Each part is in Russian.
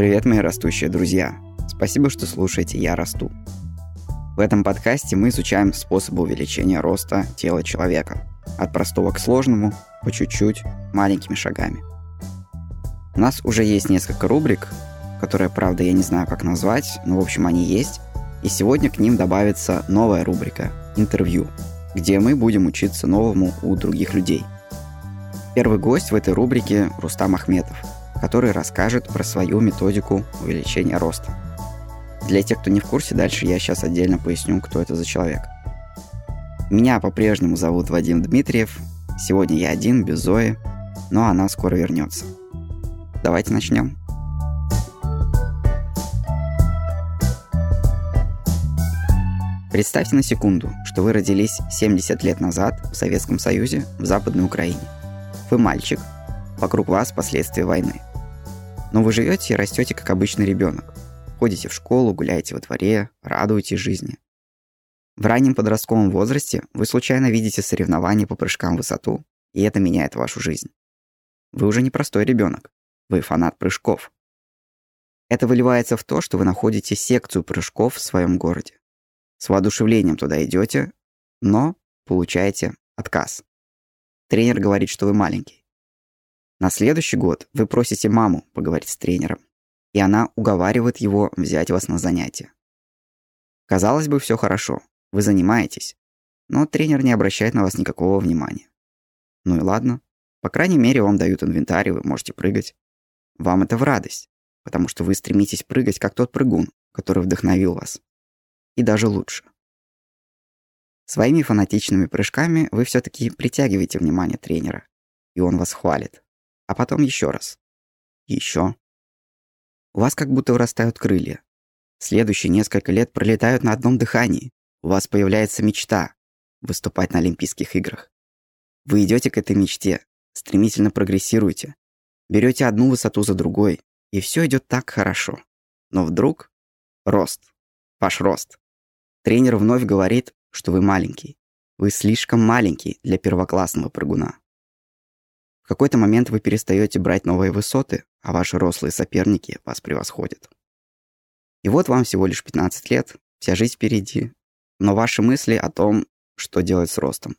Привет, мои растущие друзья! Спасибо, что слушаете «Я расту». В этом подкасте мы изучаем способы увеличения роста тела человека. От простого к сложному, по чуть-чуть, маленькими шагами. У нас уже есть несколько рубрик, которые, правда, я не знаю, как назвать, но, в общем, они есть. И сегодня к ним добавится новая рубрика «Интервью», где мы будем учиться новому у других людей. Первый гость в этой рубрике – Рустам Ахметов – который расскажет про свою методику увеличения роста. Для тех, кто не в курсе, дальше я сейчас отдельно поясню, кто это за человек. Меня по-прежнему зовут Вадим Дмитриев. Сегодня я один, без Зои, но она скоро вернется. Давайте начнем. Представьте на секунду, что вы родились 70 лет назад в Советском Союзе, в Западной Украине. Вы мальчик, вокруг вас последствия войны – но вы живете и растете как обычный ребенок. Ходите в школу, гуляете во дворе, радуетесь жизни. В раннем подростковом возрасте вы случайно видите соревнования по прыжкам в высоту, и это меняет вашу жизнь. Вы уже не простой ребенок, вы фанат прыжков. Это выливается в то, что вы находите секцию прыжков в своем городе. С воодушевлением туда идете, но получаете отказ. Тренер говорит, что вы маленький. На следующий год вы просите маму поговорить с тренером, и она уговаривает его взять вас на занятия. Казалось бы, все хорошо, вы занимаетесь, но тренер не обращает на вас никакого внимания. Ну и ладно, по крайней мере, вам дают инвентарь, и вы можете прыгать. Вам это в радость, потому что вы стремитесь прыгать, как тот прыгун, который вдохновил вас. И даже лучше. Своими фанатичными прыжками вы все-таки притягиваете внимание тренера, и он вас хвалит а потом еще раз. Еще. У вас как будто вырастают крылья. Следующие несколько лет пролетают на одном дыхании. У вас появляется мечта выступать на Олимпийских играх. Вы идете к этой мечте, стремительно прогрессируете, берете одну высоту за другой, и все идет так хорошо. Но вдруг рост, ваш рост. Тренер вновь говорит, что вы маленький. Вы слишком маленький для первоклассного прыгуна какой-то момент вы перестаете брать новые высоты, а ваши рослые соперники вас превосходят. И вот вам всего лишь 15 лет, вся жизнь впереди, но ваши мысли о том, что делать с ростом.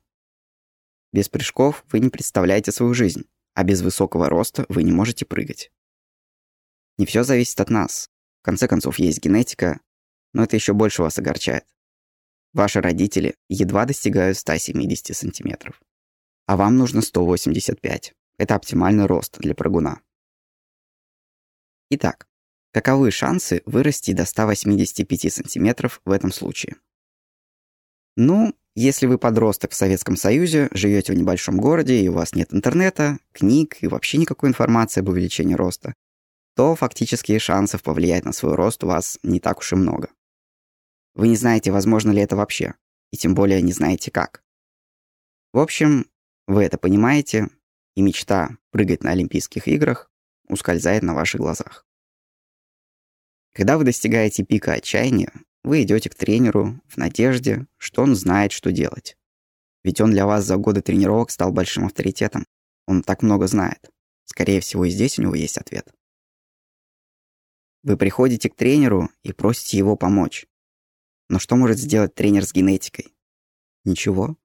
Без прыжков вы не представляете свою жизнь, а без высокого роста вы не можете прыгать. Не все зависит от нас. В конце концов, есть генетика, но это еще больше вас огорчает. Ваши родители едва достигают 170 сантиметров, а вам нужно 185. Это оптимальный рост для прыгуна. Итак, каковы шансы вырасти до 185 сантиметров в этом случае? Ну, если вы подросток в Советском Союзе, живете в небольшом городе и у вас нет интернета, книг и вообще никакой информации об увеличении роста, то фактически шансов повлиять на свой рост у вас не так уж и много. Вы не знаете, возможно ли это вообще, и тем более не знаете как. В общем, вы это понимаете, и мечта прыгать на Олимпийских играх ускользает на ваших глазах. Когда вы достигаете пика отчаяния, вы идете к тренеру в надежде, что он знает, что делать. Ведь он для вас за годы тренировок стал большим авторитетом. Он так много знает. Скорее всего, и здесь у него есть ответ. Вы приходите к тренеру и просите его помочь. Но что может сделать тренер с генетикой? Ничего.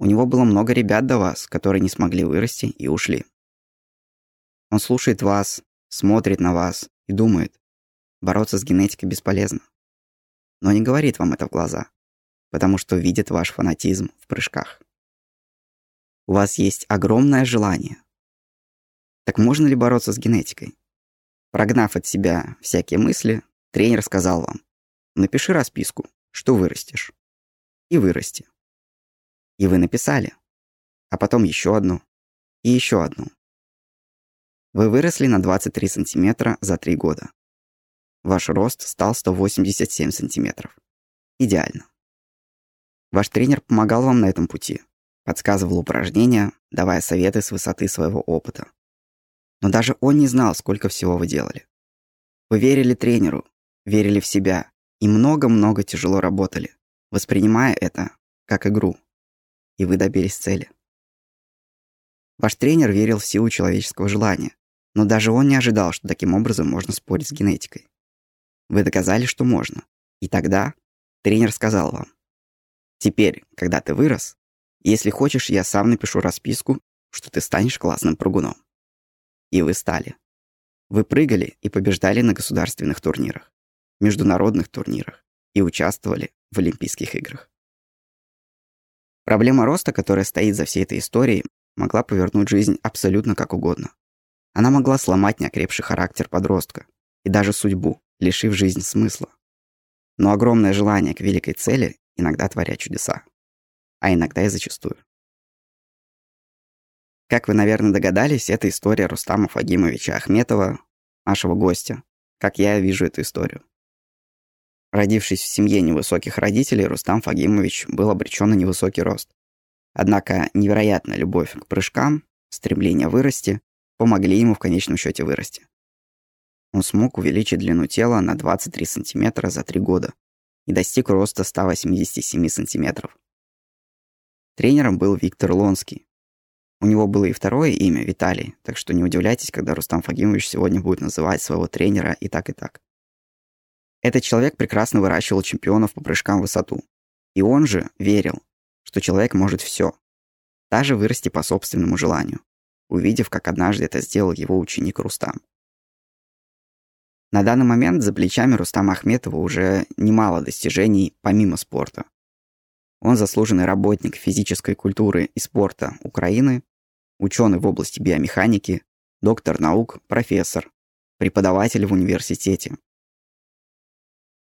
У него было много ребят до вас, которые не смогли вырасти и ушли. Он слушает вас, смотрит на вас и думает, бороться с генетикой бесполезно. Но не говорит вам это в глаза, потому что видит ваш фанатизм в прыжках. У вас есть огромное желание. Так можно ли бороться с генетикой? Прогнав от себя всякие мысли, тренер сказал вам, напиши расписку, что вырастешь. И вырасти. И вы написали. А потом еще одну. И еще одну. Вы выросли на 23 сантиметра за 3 года. Ваш рост стал 187 сантиметров. Идеально. Ваш тренер помогал вам на этом пути, подсказывал упражнения, давая советы с высоты своего опыта. Но даже он не знал, сколько всего вы делали. Вы верили тренеру, верили в себя и много-много тяжело работали, воспринимая это как игру и вы добились цели. Ваш тренер верил в силу человеческого желания, Но даже он не ожидал, что таким образом можно спорить с генетикой. Вы доказали, что можно. И тогда тренер сказал вам, «Теперь, когда ты вырос, если хочешь, я сам напишу расписку, что ты станешь классным прыгуном». И вы стали. Вы прыгали и побеждали на государственных турнирах, международных турнирах и участвовали в Олимпийских играх. Проблема роста, которая стоит за всей этой историей, могла повернуть жизнь абсолютно как угодно. Она могла сломать неокрепший характер подростка и даже судьбу, лишив жизнь смысла. Но огромное желание к великой цели иногда творят чудеса. А иногда и зачастую. Как вы, наверное, догадались, это история Рустама Фагимовича Ахметова, нашего гостя, как я вижу эту историю. Родившись в семье невысоких родителей, Рустам Фагимович был обречен на невысокий рост. Однако невероятная любовь к прыжкам, стремление вырасти помогли ему в конечном счете вырасти. Он смог увеличить длину тела на 23 сантиметра за три года и достиг роста 187 сантиметров. Тренером был Виктор Лонский, у него было и второе имя, Виталий, так что не удивляйтесь, когда Рустам Фагимович сегодня будет называть своего тренера и так, и так. Этот человек прекрасно выращивал чемпионов по прыжкам в высоту. И он же верил, что человек может все, даже вырасти по собственному желанию, увидев, как однажды это сделал его ученик Рустам. На данный момент за плечами Рустама Ахметова уже немало достижений помимо спорта. Он заслуженный работник физической культуры и спорта Украины, ученый в области биомеханики, доктор наук, профессор, преподаватель в университете.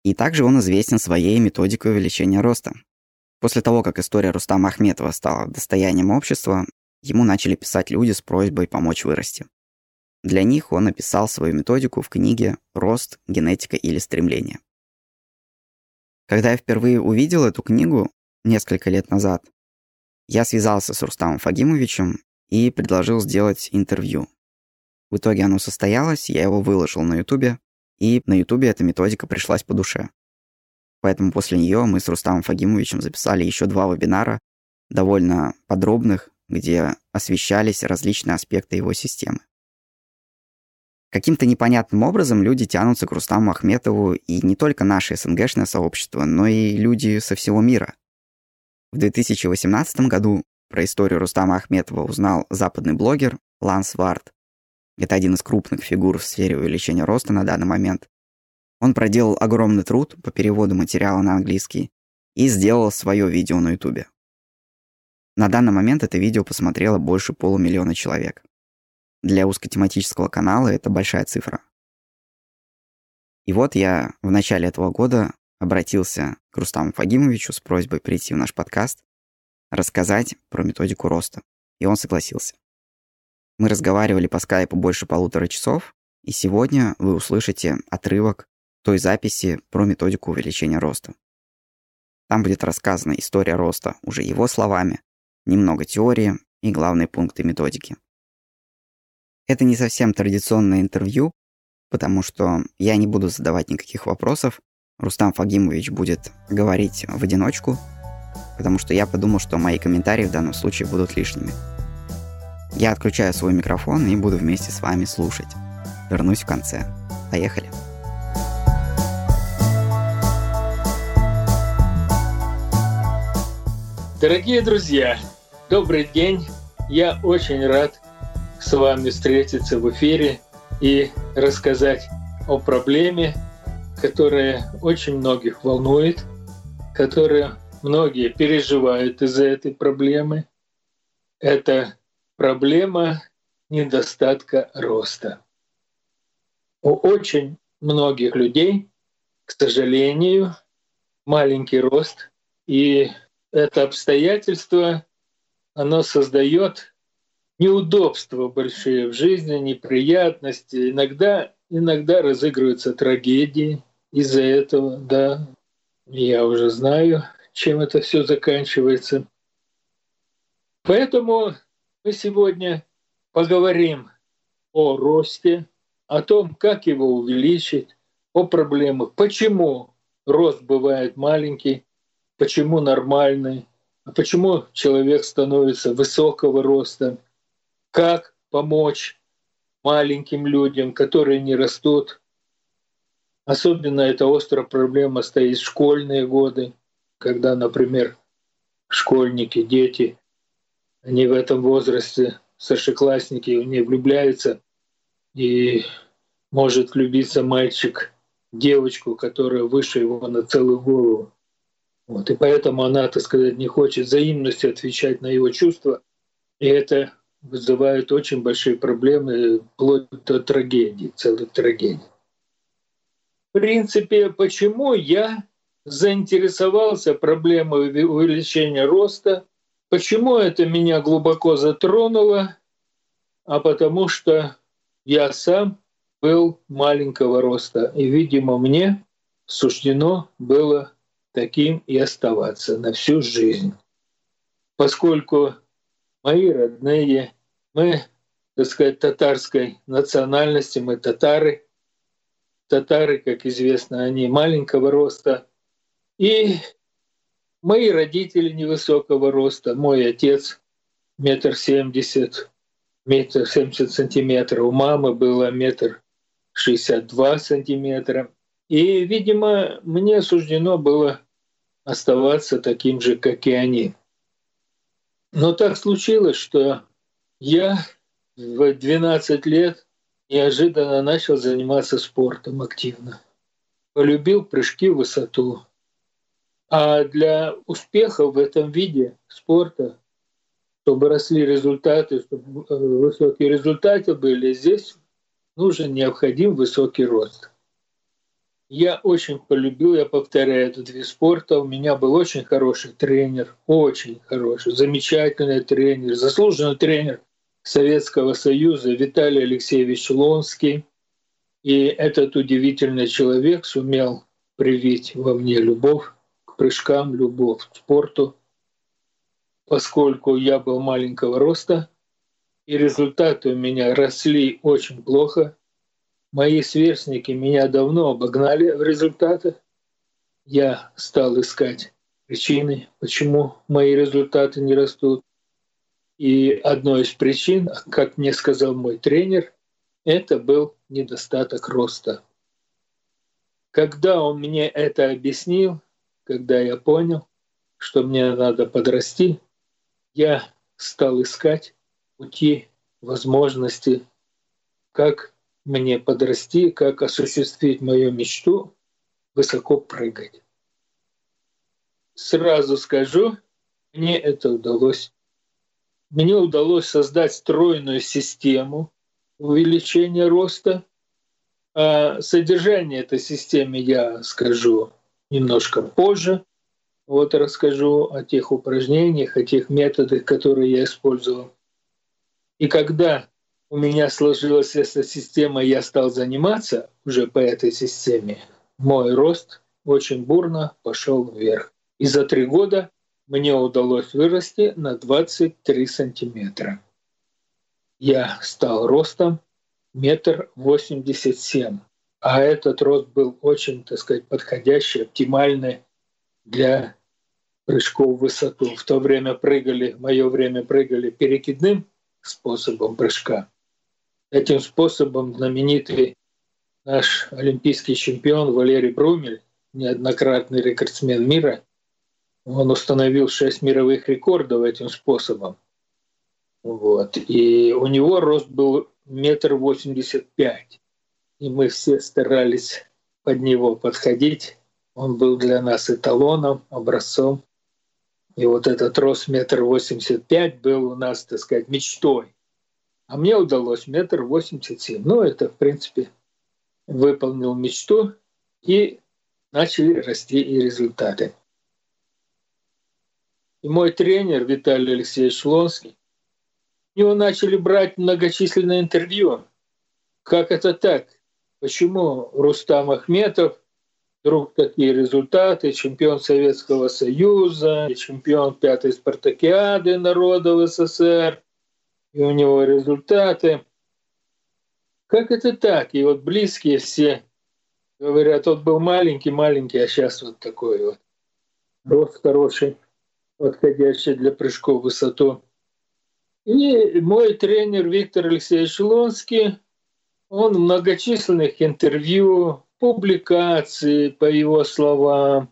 И также он известен своей методикой увеличения роста. После того, как история Рустама Ахметова стала достоянием общества, ему начали писать люди с просьбой помочь вырасти. Для них он написал свою методику в книге «Рост, генетика или стремление». Когда я впервые увидел эту книгу несколько лет назад, я связался с Рустамом Фагимовичем и предложил сделать интервью. В итоге оно состоялось, я его выложил на ютубе, и на ютубе эта методика пришлась по душе. Поэтому после нее мы с Рустамом Фагимовичем записали еще два вебинара, довольно подробных, где освещались различные аспекты его системы. Каким-то непонятным образом люди тянутся к Рустаму Ахметову и не только наше СНГшное сообщество, но и люди со всего мира. В 2018 году про историю Рустама Ахметова узнал западный блогер Ланс Вард. Это один из крупных фигур в сфере увеличения роста на данный момент. Он проделал огромный труд по переводу материала на английский и сделал свое видео на ютубе. На данный момент это видео посмотрело больше полумиллиона человек. Для узкотематического канала это большая цифра. И вот я в начале этого года обратился к Рустаму Фагимовичу с просьбой прийти в наш подкаст рассказать про методику роста. И он согласился. Мы разговаривали по скайпу больше полутора часов, и сегодня вы услышите отрывок той записи про методику увеличения роста. Там будет рассказана история роста уже его словами, немного теории и главные пункты методики. Это не совсем традиционное интервью, потому что я не буду задавать никаких вопросов. Рустам Фагимович будет говорить в одиночку – потому что я подумал, что мои комментарии в данном случае будут лишними. Я отключаю свой микрофон и буду вместе с вами слушать. Вернусь в конце. Поехали. Дорогие друзья, добрый день. Я очень рад с вами встретиться в эфире и рассказать о проблеме, которая очень многих волнует, которая многие переживают из-за этой проблемы. Это проблема недостатка роста. У очень многих людей, к сожалению, маленький рост, и это обстоятельство, оно создает неудобства большие в жизни, неприятности. Иногда, иногда разыгрываются трагедии из-за этого, да, я уже знаю, чем это все заканчивается. Поэтому мы сегодня поговорим о росте, о том, как его увеличить, о проблемах, почему рост бывает маленький, почему нормальный, а почему человек становится высокого роста, как помочь маленьким людям, которые не растут. Особенно эта острая проблема стоит в школьные годы, когда, например, школьники, дети, они в этом возрасте, старшеклассники, не влюбляются, и может влюбиться мальчик девочку, которая выше его на целую голову. Вот, и поэтому она, так сказать, не хочет взаимностью отвечать на его чувства. И это вызывает очень большие проблемы, вплоть до трагедии, целых трагедий. В принципе, почему я заинтересовался проблемой увеличения роста, почему это меня глубоко затронуло, а потому что я сам был маленького роста, и, видимо, мне суждено было таким и оставаться на всю жизнь. Поскольку мои родные, мы, так сказать, татарской национальности, мы татары. Татары, как известно, они маленького роста. И мои родители невысокого роста. Мой отец метр семьдесят, метр семьдесят сантиметров. У мамы было метр шестьдесят два сантиметра. И, видимо, мне суждено было оставаться таким же, как и они. Но так случилось, что я в 12 лет неожиданно начал заниматься спортом активно. Полюбил прыжки в высоту. А для успеха в этом виде спорта, чтобы росли результаты, чтобы э, высокие результаты были, здесь нужен необходим высокий рост. Я очень полюбил, я повторяю, этот вид спорта. У меня был очень хороший тренер, очень хороший, замечательный тренер, заслуженный тренер Советского Союза Виталий Алексеевич Лонский. И этот удивительный человек сумел привить во мне любовь прыжкам, любовь к спорту, поскольку я был маленького роста, и результаты у меня росли очень плохо – Мои сверстники меня давно обогнали в результатах. Я стал искать причины, почему мои результаты не растут. И одной из причин, как мне сказал мой тренер, это был недостаток роста. Когда он мне это объяснил, когда я понял, что мне надо подрасти, я стал искать пути, возможности, как мне подрасти, как осуществить мою мечту высоко прыгать. Сразу скажу, мне это удалось. Мне удалось создать стройную систему увеличения роста. А содержание этой системы я скажу немножко позже. Вот расскажу о тех упражнениях, о тех методах, которые я использовал. И когда у меня сложилась эта система, я стал заниматься уже по этой системе, мой рост очень бурно пошел вверх. И за три года мне удалось вырасти на 23 сантиметра. Я стал ростом метр восемьдесят семь. А этот рост был очень, так сказать, подходящий, оптимальный для прыжков в высоту. В то время прыгали, в мое время прыгали перекидным способом прыжка. Этим способом знаменитый наш олимпийский чемпион Валерий Брумель, неоднократный рекордсмен мира, он установил шесть мировых рекордов этим способом. Вот. И у него рост был метр восемьдесят пять. И мы все старались под него подходить. Он был для нас эталоном, образцом. И вот этот рост метр восемьдесят пять был у нас, так сказать, мечтой. А мне удалось метр восемьдесят семь. Ну, это, в принципе, выполнил мечту, и начали расти и результаты. И мой тренер Виталий Алексеевич Лонский, у него начали брать многочисленные интервью. Как это так? Почему Рустам Ахметов вдруг такие результаты, чемпион Советского Союза, чемпион пятой спартакиады народов СССР, и у него результаты. Как это так? И вот близкие все говорят, тот был маленький-маленький, а сейчас вот такой вот. Рост хороший, подходящий для прыжков в высоту. И мой тренер Виктор Алексеевич Лонский Он в многочисленных интервью, публикации, по его словам,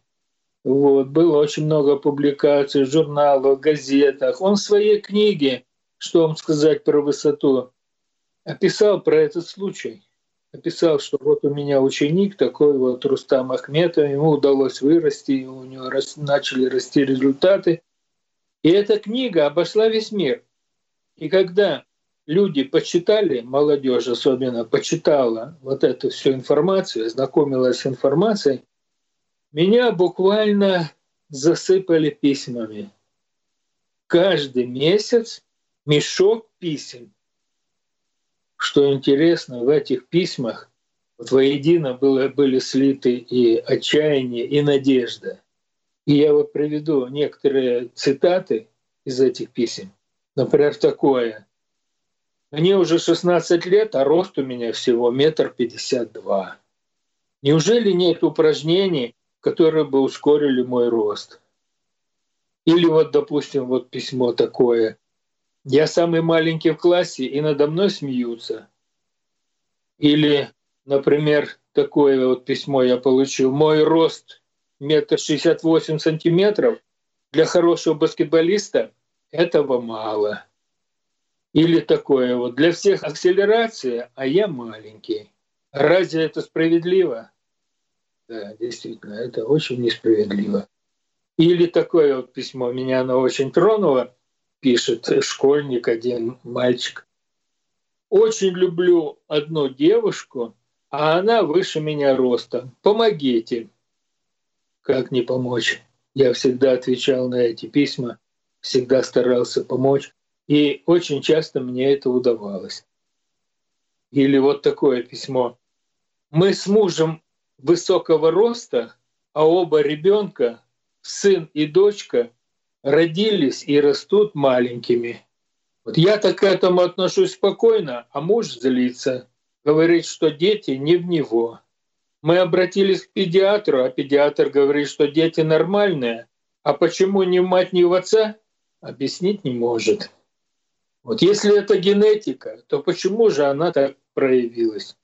вот, было очень много публикаций в журналах, газетах. Он в своей книге, что вам сказать про высоту, описал про этот случай. Описал, что вот у меня ученик такой вот Рустам Ахметов, ему удалось вырасти, у него рас, начали расти результаты. И эта книга обошла весь мир. И когда люди почитали, молодежь особенно почитала вот эту всю информацию, знакомилась с информацией, меня буквально засыпали письмами. Каждый месяц мешок писем. Что интересно, в этих письмах вот воедино было, были слиты и отчаяние, и надежда. И я вот приведу некоторые цитаты из этих писем. Например, такое. Мне уже 16 лет, а рост у меня всего метр пятьдесят два. Неужели нет упражнений, которые бы ускорили мой рост. Или вот, допустим, вот письмо такое. Я самый маленький в классе, и надо мной смеются. Или, например, такое вот письмо я получил. Мой рост метр шестьдесят восемь сантиметров. Для хорошего баскетболиста этого мало. Или такое вот. Для всех акселерация, а я маленький. Разве это справедливо? Да, действительно, это очень несправедливо. Или такое вот письмо, меня оно очень тронуло, пишет школьник один, мальчик. Очень люблю одну девушку, а она выше меня ростом. Помогите. Как не помочь? Я всегда отвечал на эти письма, всегда старался помочь. И очень часто мне это удавалось. Или вот такое письмо. Мы с мужем высокого роста, а оба ребенка, сын и дочка, родились и растут маленькими. Вот я так к этому отношусь спокойно, а муж злится, говорит, что дети не в него. Мы обратились к педиатру, а педиатр говорит, что дети нормальные, а почему ни в мать, ни в отца, объяснить не может. Вот если это генетика, то почему же она так проявилась?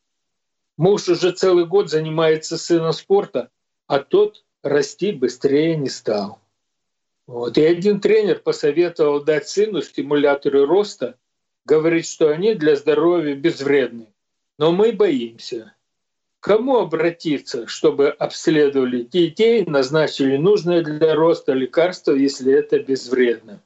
Муж уже целый год занимается сыном спорта, а тот расти быстрее не стал. Вот. И один тренер посоветовал дать сыну стимуляторы роста, говорит, что они для здоровья безвредны. Но мы боимся. кому обратиться, чтобы обследовали детей, назначили нужное для роста лекарство, если это безвредно?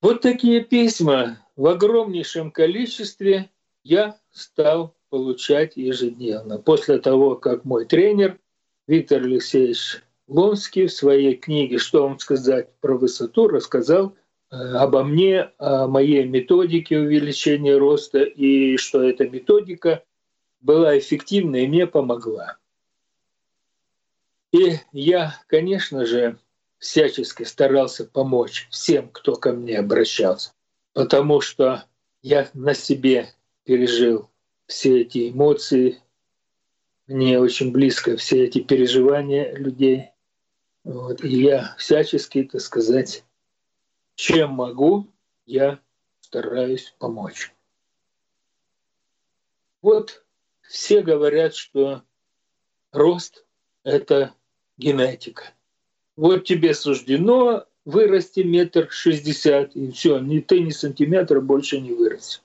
Вот такие письма в огромнейшем количестве я стал получать ежедневно. После того, как мой тренер Виктор Алексеевич Лонский в своей книге «Что вам сказать про высоту» рассказал э, обо мне, о моей методике увеличения роста и что эта методика была эффективна и мне помогла. И я, конечно же, всячески старался помочь всем, кто ко мне обращался, потому что я на себе пережил все эти эмоции, мне очень близко все эти переживания людей. Вот. И я всячески, так сказать, чем могу, я стараюсь помочь. Вот все говорят, что рост – это генетика. Вот тебе суждено вырасти метр шестьдесят, и все, ни ты, ни сантиметра больше не вырастешь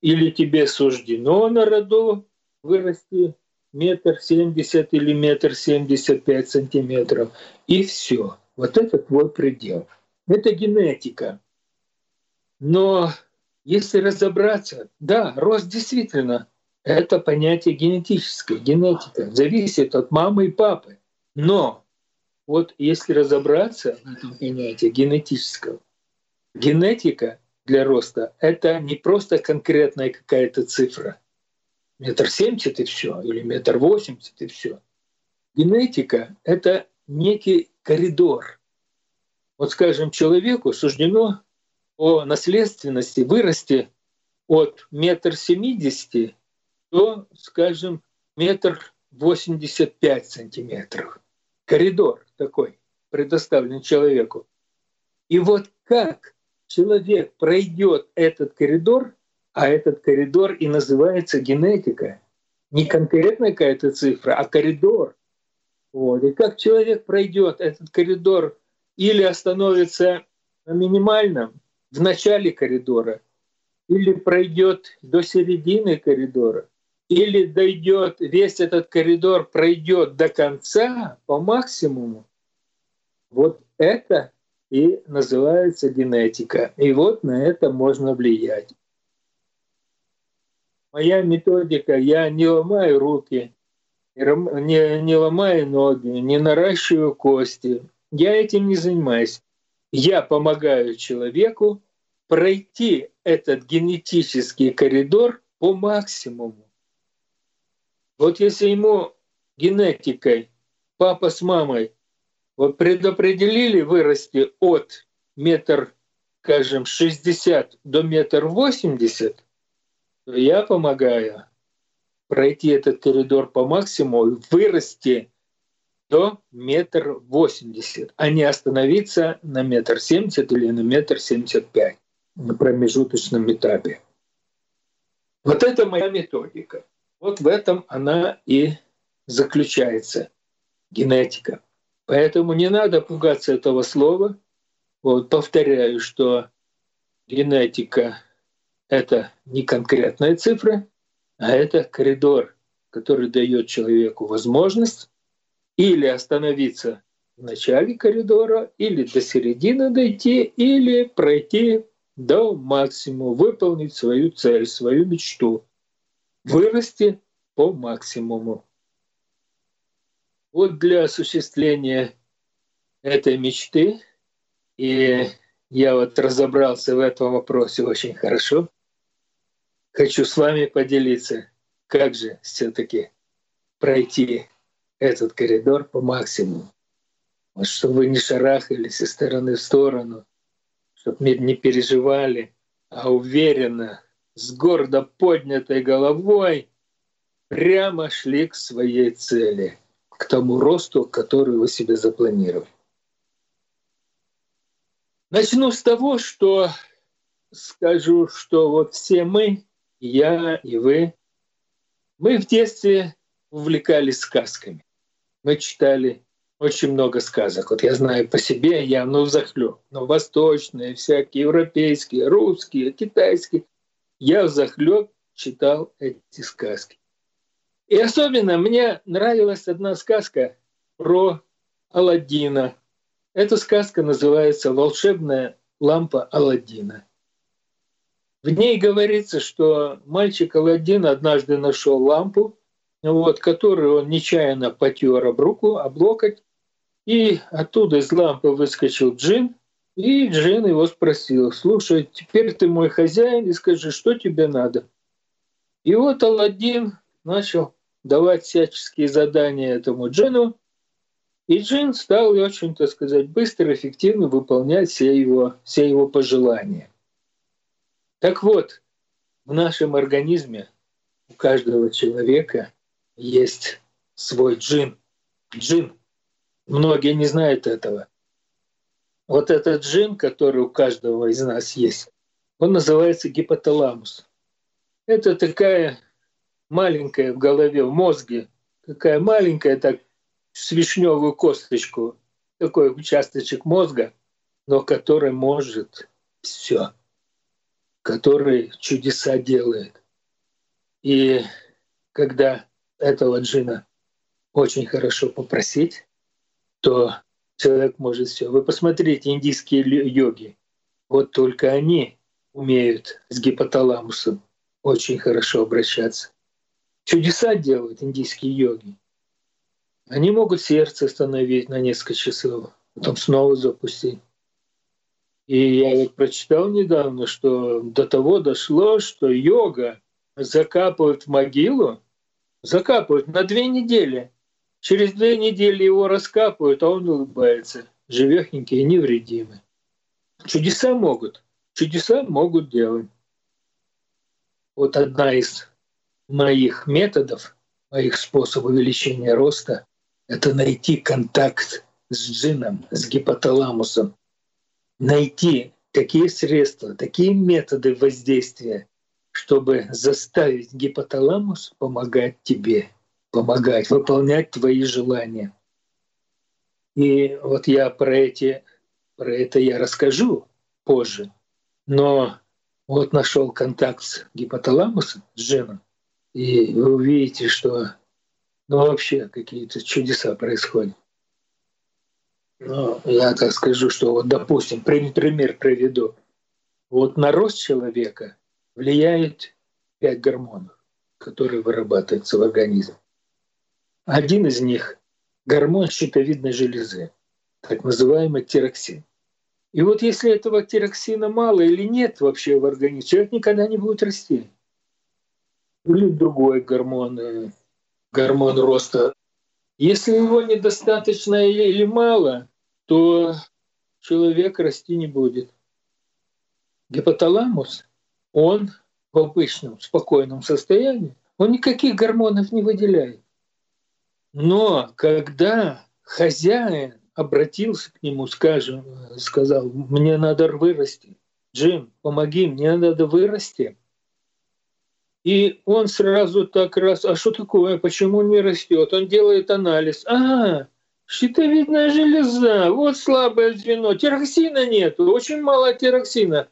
или тебе суждено на роду вырасти метр семьдесят или метр семьдесят пять сантиметров, и все. Вот это твой предел. Это генетика. Но если разобраться, да, рост действительно это понятие генетическое, генетика, зависит от мамы и папы. Но вот если разобраться в этом понятии генетического, генетика для роста, это не просто конкретная какая-то цифра. Метр семьдесят и все, или метр восемьдесят и все. Генетика — это некий коридор. Вот, скажем, человеку суждено по наследственности вырасти от метр семидесяти до, скажем, метр восемьдесят пять сантиметров. Коридор такой предоставлен человеку. И вот как человек пройдет этот коридор, А этот коридор и называется генетика. Не конкретная какая-то цифра, а коридор. Вот. И как человек пройдет этот коридор или остановится на минимальном в начале коридора, или пройдет до середины коридора, или дойдет, весь этот коридор пройдет до конца по максимуму, вот это и называется генетика. И вот на это можно влиять. Моя методика, я не ломаю руки, не, не ломаю ноги, не наращиваю кости. Я этим не занимаюсь. Я помогаю человеку пройти этот генетический коридор по максимуму. Вот если ему генетикой папа с мамой вот предопределили вырасти от метр, скажем, 60 до метр 80, то я помогаю пройти этот коридор по максимуму, вырасти до метр восемьдесят, а не остановиться на метр семьдесят или на метр семьдесят пять на промежуточном этапе. Вот это моя методика. Вот в этом она и заключается, генетика. Поэтому не надо пугаться этого слова. Вот, повторяю, что генетика — это не конкретная цифра, а это коридор, который дает человеку возможность или остановиться в начале коридора, или до середины дойти, или пройти до максимума, выполнить свою цель, свою мечту, вырасти по максимуму. Вот для осуществления этой мечты, и я вот разобрался в этом вопросе очень хорошо, хочу с вами поделиться, как же все-таки пройти этот коридор по максимуму. Вот чтобы вы не шарахались из стороны в сторону, чтобы не переживали, а уверенно, с гордо поднятой головой прямо шли к своей цели — к тому росту, который вы себе запланировали. Начну с того, что скажу, что вот все мы, я и вы, мы в детстве увлекались сказками. Мы читали очень много сказок. Вот я знаю по себе, я ну захлеб, но восточные, всякие европейские, русские, китайские. Я захлеб читал эти сказки. И особенно мне нравилась одна сказка про Алладина. Эта сказка называется «Волшебная лампа Алладина». В ней говорится, что мальчик Алладин однажды нашел лампу, вот, которую он нечаянно потер об руку, об локоть, и оттуда из лампы выскочил джин, и джин его спросил, слушай, теперь ты мой хозяин, и скажи, что тебе надо. И вот Алладин начал давать всяческие задания этому джину, и джин стал очень, так сказать, быстро, эффективно выполнять все его, все его пожелания. Так вот, в нашем организме у каждого человека есть свой джин. Джин. Многие не знают этого. Вот этот джин, который у каждого из нас есть, он называется гипоталамус. Это такая маленькая в голове, в мозге, такая маленькая, так, с вишневую косточку, такой участочек мозга, но который может все, который чудеса делает. И когда этого джина очень хорошо попросить, то человек может все. Вы посмотрите, индийские йоги, вот только они умеют с гипоталамусом очень хорошо обращаться чудеса делают индийские йоги. Они могут сердце остановить на несколько часов, потом снова запустить. И я вот прочитал недавно, что до того дошло, что йога закапывают в могилу, закапывают на две недели. Через две недели его раскапывают, а он улыбается, живехенький и невредимый. Чудеса могут, чудеса могут делать. Вот одна из моих методов, моих способов увеличения роста – это найти контакт с джином, с гипоталамусом, найти такие средства, такие методы воздействия, чтобы заставить гипоталамус помогать тебе, помогать, выполнять твои желания. И вот я про эти, про это я расскажу позже. Но вот нашел контакт с гипоталамусом, с Дженом, и вы увидите, что ну, вообще какие-то чудеса происходят. Ну, я так скажу, что вот, допустим, пример приведу. Вот на рост человека влияет пять гормонов, которые вырабатываются в организме. Один из них – гормон щитовидной железы, так называемый тироксин. И вот если этого тироксина мало или нет вообще в организме, человек никогда не будет расти. Или другой гормон, э, гормон роста. Если его недостаточно или мало, то человек расти не будет. Гипоталамус, он в обычном спокойном состоянии, он никаких гормонов не выделяет. Но когда хозяин обратился к нему, скажем, сказал, мне надо вырасти, Джим, помоги, мне надо вырасти. И он сразу так раз, а что такое, почему не растет? Он делает анализ. А, щитовидная железа, вот слабое звено, тироксина нет, очень мало тироксина.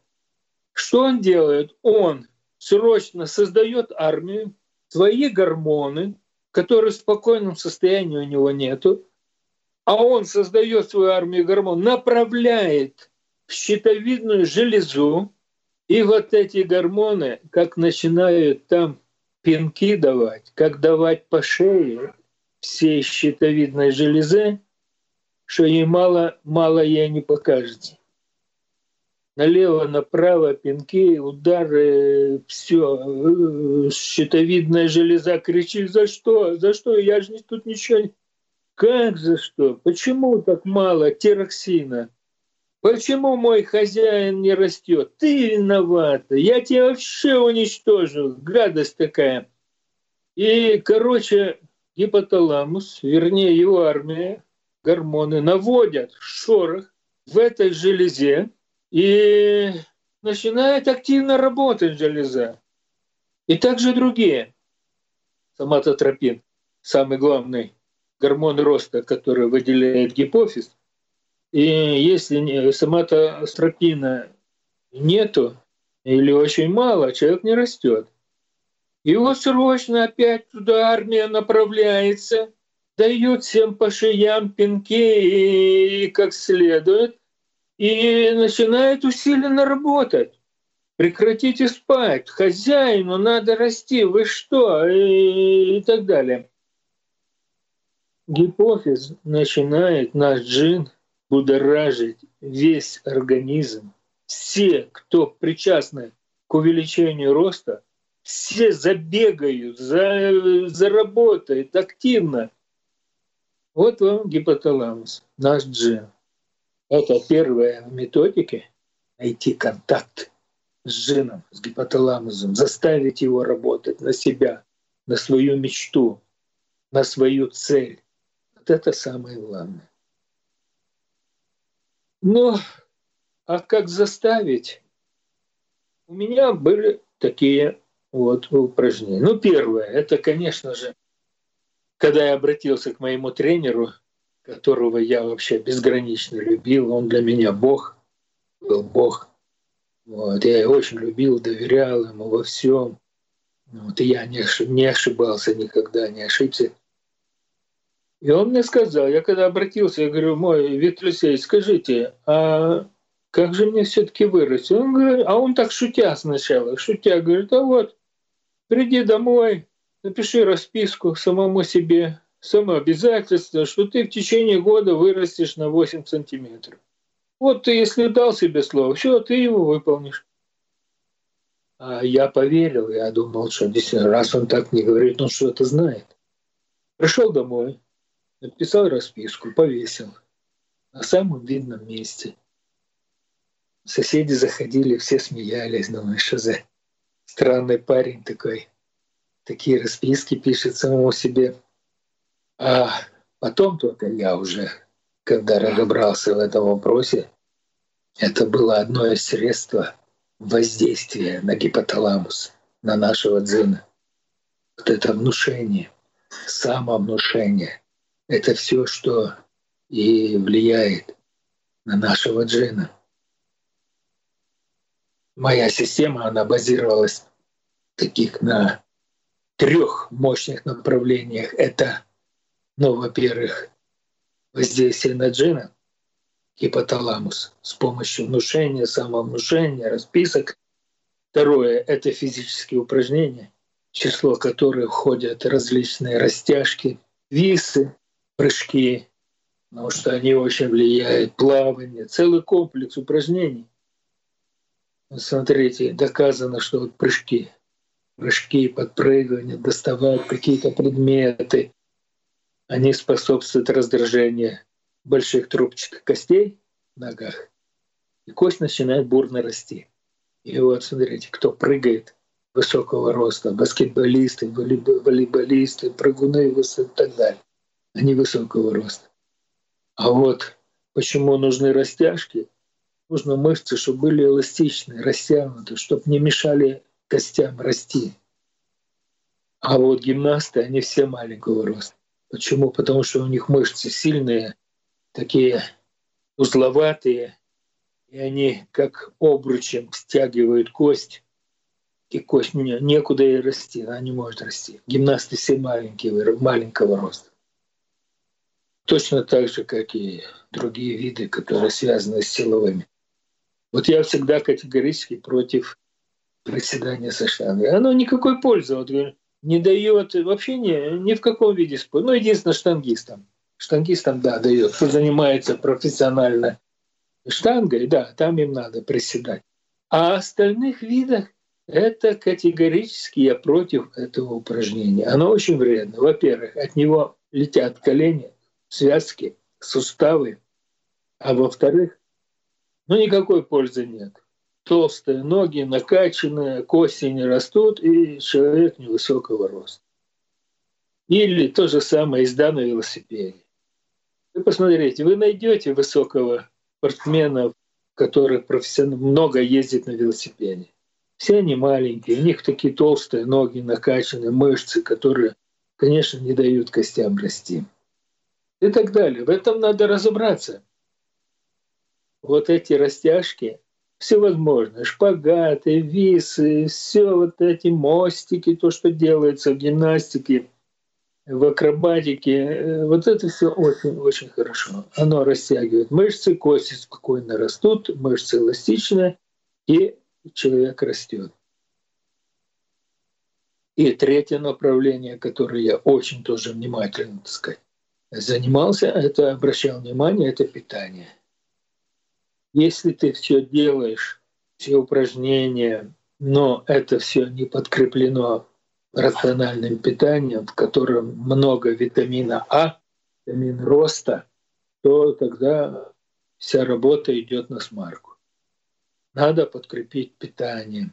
Что он делает? Он срочно создает армию, свои гормоны, которые в спокойном состоянии у него нету, а он создает свою армию гормон, направляет в щитовидную железу, и вот эти гормоны, как начинают там пинки давать, как давать по шее всей щитовидной железе, что ей мало, мало ей не покажется. Налево, направо, пинки, удары, все. Щитовидная железа кричит, за что? За что? Я же тут ничего. Как за что? Почему так мало тироксина? Почему мой хозяин не растет? Ты виновата. Я тебя вообще уничтожил. Гадость такая. И, короче, гипоталамус, вернее его армия, гормоны наводят шорох в этой железе и начинает активно работать железа. И также другие. Соматотропин, самый главный гормон роста, который выделяет гипофиз. И если соматостропина нету или очень мало, человек не растет. И вот срочно опять туда армия направляется, дают всем по шеям пинки и как следует, и начинает усиленно работать. Прекратите спать, хозяину надо расти, вы что, и, и так далее гипофиз начинает наш джин будоражить весь организм. Все, кто причастны к увеличению роста, все забегают, за, заработают активно. Вот вам гипоталамус, наш джин. Это первая в методике найти контакт с джином, с гипоталамусом, заставить его работать на себя, на свою мечту, на свою цель это самое главное. Но а как заставить? У меня были такие вот упражнения. Ну, первое, это, конечно же, когда я обратился к моему тренеру, которого я вообще безгранично любил, он для меня Бог, был Бог. Вот, я очень любил, доверял ему во всем. Вот, и я не, не ошибался никогда, не ошибся. И он мне сказал, я когда обратился, я говорю, мой Виктор Алексеевич, скажите, а как же мне все-таки вырасти? Он говорит, а он так шутя сначала, шутя, говорит, а вот, приди домой, напиши расписку самому себе, самообязательство, что ты в течение года вырастешь на 8 сантиметров. Вот ты, если дал себе слово, все, ты его выполнишь. А я поверил, я думал, что действительно, раз он так не говорит, он что-то знает. Пришел домой, Написал расписку, повесил на самом видном месте. Соседи заходили, все смеялись, думаю, что за странный парень такой. Такие расписки пишет самому себе. А потом только я уже, когда разобрался в этом вопросе, это было одно из средств воздействия на гипоталамус. на нашего дзина. Вот это внушение, самовнушение, это все, что и влияет на нашего джина. Моя система, она базировалась таких на трех мощных направлениях. Это, ну, во-первых, воздействие на джина, гипоталамус с помощью внушения, самовнушения, расписок. Второе — это физические упражнения, в число которых входят различные растяжки, висы, прыжки, потому что они очень влияют, плавание, целый комплекс упражнений. Смотрите, доказано, что вот прыжки, прыжки, подпрыгивания, доставать какие-то предметы, они способствуют раздражению больших трубчатых костей в ногах, и кость начинает бурно расти. И вот смотрите, кто прыгает высокого роста, баскетболисты, волейболисты, прыгуны и так далее, они высокого роста. А вот почему нужны растяжки? Нужно мышцы, чтобы были эластичны, растянуты, чтобы не мешали костям расти. А вот гимнасты, они все маленького роста. Почему? Потому что у них мышцы сильные, такие узловатые, и они как обручем стягивают кость, и кость не, некуда ей расти, она не может расти. Гимнасты все маленькие, маленького роста. Точно так же, как и другие виды, которые связаны с силовыми. Вот я всегда категорически против приседания со штангой. Оно никакой пользы вот, не дает вообще ни, ни в каком виде спорта. Ну, единственное, штангистам. Штангистам, да, дает. Кто занимается профессионально штангой, да, там им надо приседать. А остальных видах это категорически я против этого упражнения. Оно очень вредно. Во-первых, от него летят колени, связки, суставы. А во-вторых, ну никакой пользы нет. Толстые ноги, накачанные, кости не растут, и человек невысокого роста. Или то же самое езда на велосипеде. Вы посмотрите, вы найдете высокого спортсмена, который профессионально много ездит на велосипеде. Все они маленькие, у них такие толстые ноги, накачанные мышцы, которые, конечно, не дают костям расти. И так далее. В этом надо разобраться. Вот эти растяжки, всевозможные, шпагаты, висы, все вот эти мостики, то, что делается в гимнастике – в акробатике, э, вот это все очень-очень хорошо. Оно растягивает мышцы, кости спокойно растут, мышцы эластичны, и человек растет. И третье направление, которое я очень тоже внимательно, так сказать, занимался, это обращал внимание, это питание. Если ты все делаешь, все упражнения, но это все не подкреплено рациональным питанием, в котором много витамина А, витамин роста, то тогда вся работа идет на смарку. Надо подкрепить питанием.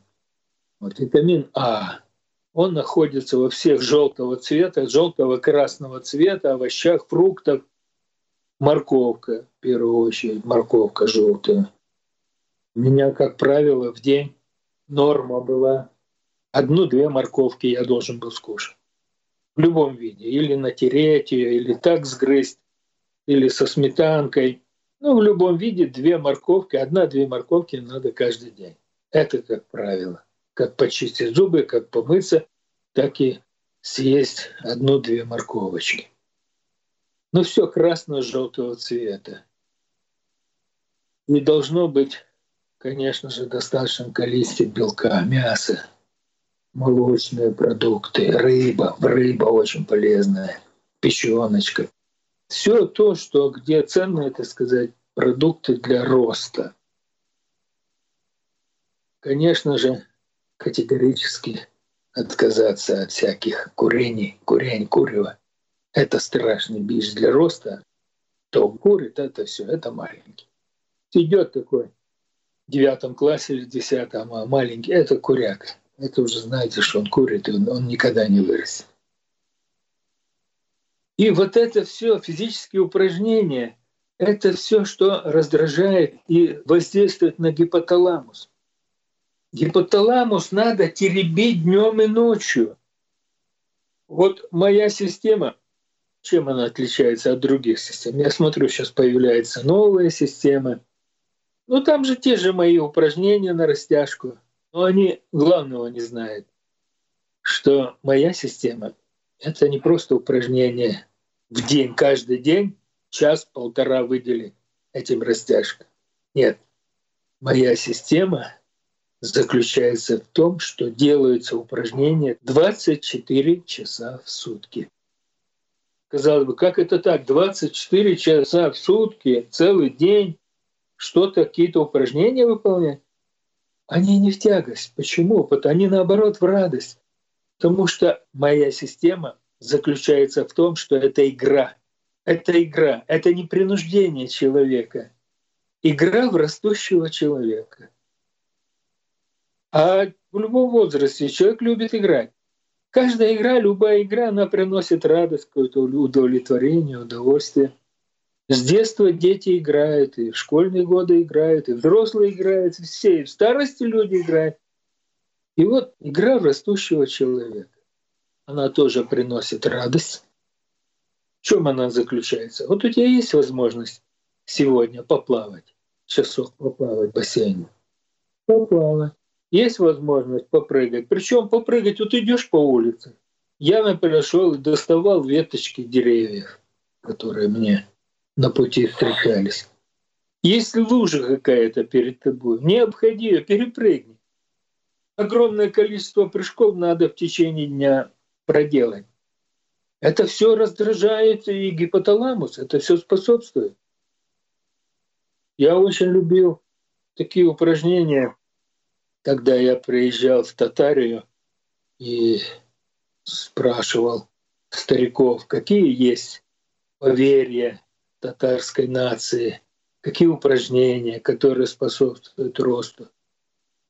Вот витамин А, он находится во всех желтого цвета, желтого красного цвета, овощах, фруктах. Морковка, в первую очередь, морковка желтая. У меня, как правило, в день норма была одну-две морковки я должен был скушать. В любом виде. Или натереть ее, или так сгрызть, или со сметанкой. Ну, в любом виде две морковки, одна-две морковки надо каждый день. Это как правило. Как почистить зубы, как помыться, так и съесть одну-две морковочки. Ну, все красно-желтого цвета. Не должно быть, конечно же, достаточном количестве белка, мяса, молочные продукты, рыба, рыба очень полезная, печеночка. Все то, что где ценные, так сказать, продукты для роста. Конечно же, категорически отказаться от всяких курений, курень, курева. Это страшный бич для роста. То курит, это все, это маленький. Идет такой в девятом классе или десятом, а маленький, это куряк это уже знаете, что он курит, и он, он никогда не вырастет. И вот это все физические упражнения, это все, что раздражает и воздействует на гипоталамус. Гипоталамус надо теребить днем и ночью. Вот моя система, чем она отличается от других систем? Я смотрю, сейчас появляются новые системы. Ну, там же те же мои упражнения на растяжку. Но они главного не знают, что моя система — это не просто упражнение в день, каждый день, час-полтора выделить этим растяжкам. Нет, моя система заключается в том, что делаются упражнения 24 часа в сутки. Казалось бы, как это так? 24 часа в сутки, целый день, что-то, какие-то упражнения выполнять? Они не в тягость. Почему? Потому они наоборот в радость. Потому что моя система заключается в том, что это игра. Это игра, это не принуждение человека. Игра в растущего человека. А в любом возрасте человек любит играть. Каждая игра, любая игра, она приносит радость, какое-то удовлетворение, удовольствие. С детства дети играют, и в школьные годы играют, и взрослые играют, все, и в старости люди играют. И вот игра растущего человека, она тоже приносит радость. В чем она заключается? Вот у тебя есть возможность сегодня поплавать, часок поплавать в бассейне. Поплавать есть возможность попрыгать. Причем попрыгать, вот идешь по улице. Я, например, шел и доставал веточки деревьев, которые мне на пути встречались. Если лужа какая-то перед тобой, не обходи ее, перепрыгни. Огромное количество прыжков надо в течение дня проделать. Это все раздражает и гипоталамус, это все способствует. Я очень любил такие упражнения, когда я приезжал в Татарию и спрашивал стариков, какие есть поверья татарской нации, какие упражнения, которые способствуют росту.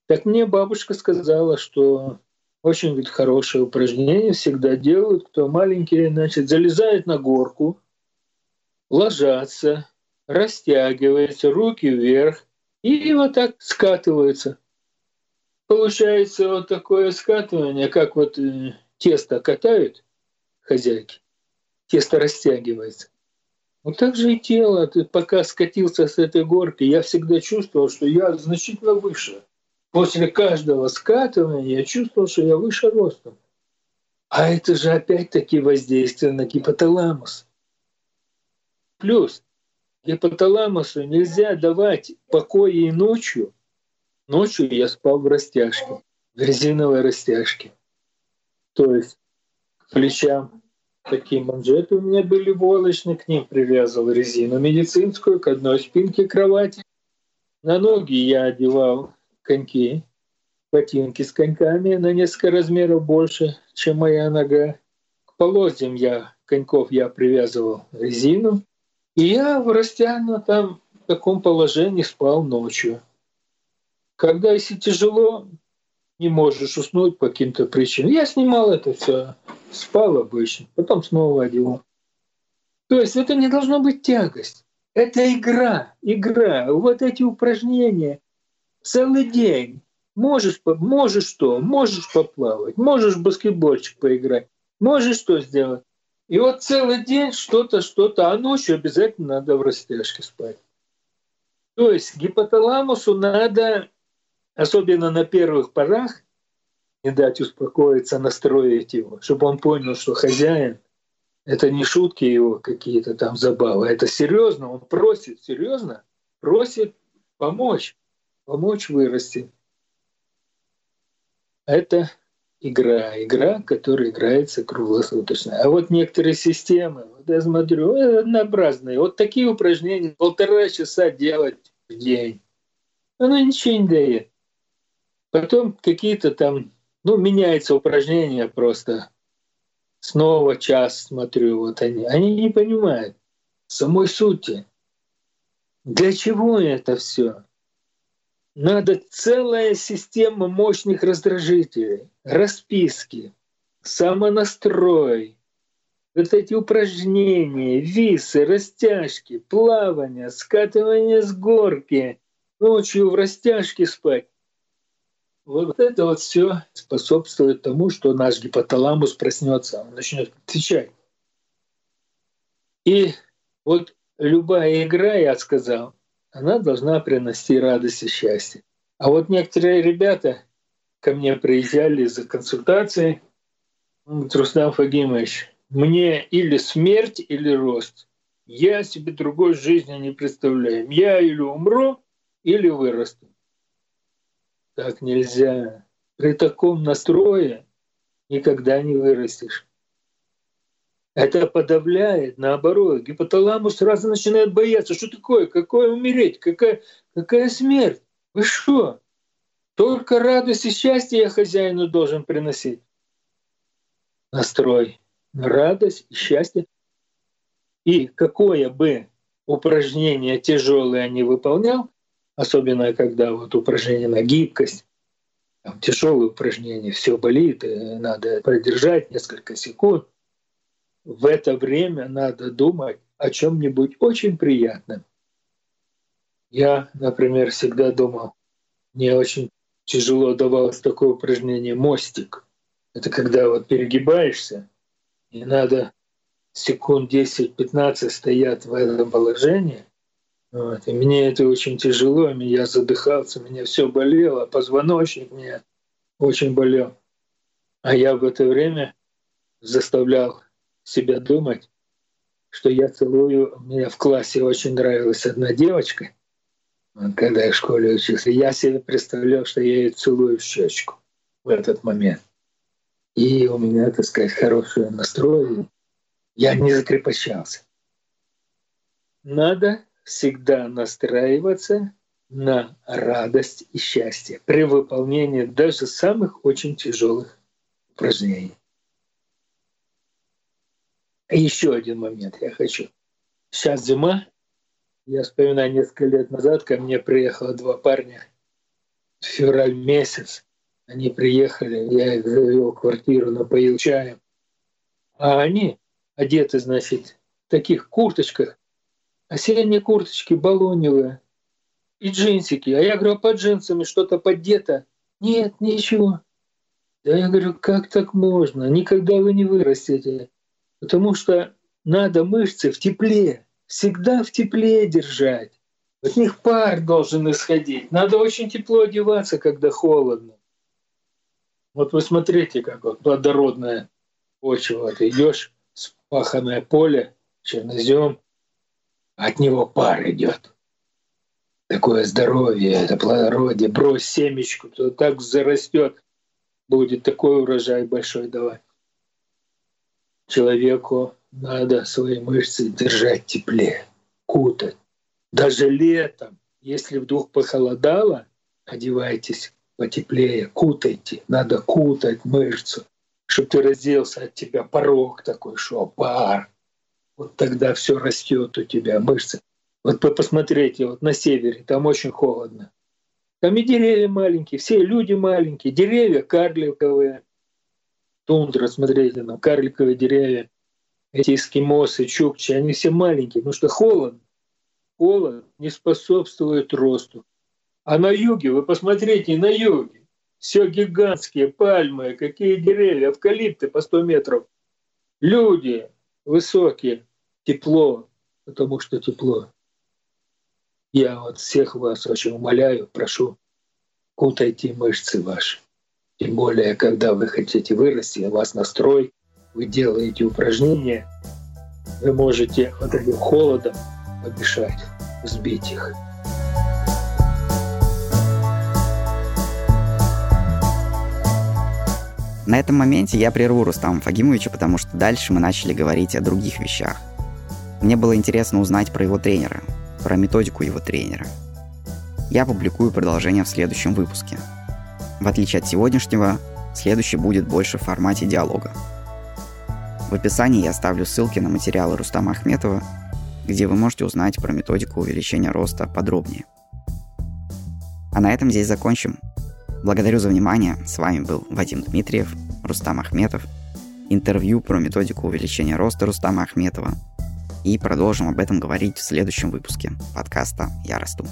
Так мне бабушка сказала, что очень говорит, хорошее упражнение всегда делают, кто маленькие, значит, залезают на горку, ложатся, растягиваются, руки вверх, и вот так скатываются – получается вот такое скатывание, как вот э, тесто катают хозяйки, тесто растягивается. Вот так же и тело. Ты пока скатился с этой горки, я всегда чувствовал, что я значительно выше. После каждого скатывания я чувствовал, что я выше ростом. А это же опять-таки воздействие на гипоталамус. Плюс гипоталамусу нельзя давать покоя и ночью, Ночью я спал в растяжке, в резиновой растяжке. То есть к плечам такие манжеты у меня были волочные, к ним привязывал резину медицинскую к одной спинке кровати. На ноги я одевал коньки, ботинки с коньками на несколько размеров больше, чем моя нога. К полозьям я, коньков я привязывал резину. И я в растянутом таком положении спал ночью. Когда если тяжело, не можешь уснуть по каким-то причинам. Я снимал это все, спал обычно, потом снова одевал. То есть это не должно быть тягость. Это игра, игра. Вот эти упражнения целый день. Можешь, можешь что? Можешь поплавать, можешь баскетбольчик поиграть, можешь что сделать. И вот целый день что-то, что-то, а ночью обязательно надо в растяжке спать. То есть гипоталамусу надо особенно на первых порах, не дать успокоиться, настроить его, чтобы он понял, что хозяин — это не шутки его какие-то там забавы, это серьезно, он просит, серьезно, просит помочь, помочь вырасти. Это игра, игра, которая играется круглосуточно. А вот некоторые системы, вот я смотрю, однообразные. Вот такие упражнения полтора часа делать в день. Оно ничего не дает. Потом какие-то там, ну, меняется упражнение просто. Снова час смотрю, вот они. Они не понимают самой сути. Для чего это все? Надо целая система мощных раздражителей, расписки, самонастрой, вот эти упражнения, висы, растяжки, плавание, скатывание с горки, ночью в растяжке спать. Вот это вот все способствует тому, что наш гипоталамус проснется, он начнет отвечать. И вот любая игра, я сказал, она должна приносить радость и счастье. А вот некоторые ребята ко мне приезжали за консультацией, Рустам Фагимович, мне или смерть, или рост. Я себе другой жизни не представляю. Я или умру, или вырасту. Так нельзя. При таком настрое никогда не вырастешь. Это подавляет, наоборот. Гипоталамус сразу начинает бояться. Что такое? Какое умереть? Какая, какая смерть? Вы что? Только радость и счастье я хозяину должен приносить. Настрой на радость и счастье. И какое бы упражнение тяжелое не выполнял, особенно когда вот упражнение на гибкость, там, тяжелые упражнения, все болит, надо продержать несколько секунд. В это время надо думать о чем-нибудь очень приятном. Я, например, всегда думал, мне очень тяжело давалось такое упражнение «мостик». Это когда вот перегибаешься, и надо секунд 10-15 стоять в этом положении – вот. И мне это очень тяжело, я задыхался, меня все болело, позвоночник мне очень болел. А я в это время заставлял себя думать, что я целую. Мне в классе очень нравилась одна девочка, когда я в школе учился. Я себе представлял, что я ее целую в щечку в этот момент. И у меня, так сказать, хороший настрой. Я не закрепощался. Надо всегда настраиваться на радость и счастье при выполнении даже самых очень тяжелых упражнений. Еще один момент я хочу. Сейчас зима. Я вспоминаю, несколько лет назад ко мне приехало два парня. В февраль месяц они приехали, я их завел в квартиру, напоил чаем. А они одеты, значит, в таких курточках, осенние курточки балоневые и джинсики. А я говорю, а под джинсами что-то поддето? Нет, ничего. Да я говорю, как так можно? Никогда вы не вырастете. Потому что надо мышцы в тепле, всегда в тепле держать. От них пар должен исходить. Надо очень тепло одеваться, когда холодно. Вот вы смотрите, как вот плодородная почва. Ты идешь, спаханное поле, чернозем, от него пар идет. Такое здоровье, это плодородие, брось семечку, то так зарастет, будет такой урожай большой давать. Человеку надо свои мышцы держать теплее, кутать. Даже летом, если вдруг похолодало, одевайтесь потеплее, кутайте. Надо кутать мышцу, чтобы ты разделся от тебя порог такой, что пар вот тогда все растет у тебя, мышцы. Вот посмотрите, вот на севере, там очень холодно. Там и деревья маленькие, все люди маленькие, деревья карликовые. Тундра, смотрите, на карликовые деревья. Эти эскимосы, чукчи, они все маленькие, потому что холод, холод не способствует росту. А на юге, вы посмотрите, на юге, все гигантские пальмы, какие деревья, эвкалипты по 100 метров. Люди, высокие, тепло, потому что тепло. Я вот всех вас очень умоляю, прошу, кутайте мышцы ваши. Тем более, когда вы хотите вырасти, у вас настрой, вы делаете упражнения, вы можете вот этим холодом помешать, сбить их. На этом моменте я прерву Рустама Фагимовича, потому что дальше мы начали говорить о других вещах. Мне было интересно узнать про его тренера, про методику его тренера. Я публикую продолжение в следующем выпуске. В отличие от сегодняшнего, следующий будет больше в формате диалога. В описании я оставлю ссылки на материалы Рустама Ахметова, где вы можете узнать про методику увеличения роста подробнее. А на этом здесь закончим. Благодарю за внимание. С вами был Вадим Дмитриев, Рустам Ахметов. Интервью про методику увеличения роста Рустама Ахметова. И продолжим об этом говорить в следующем выпуске подкаста «Я расту».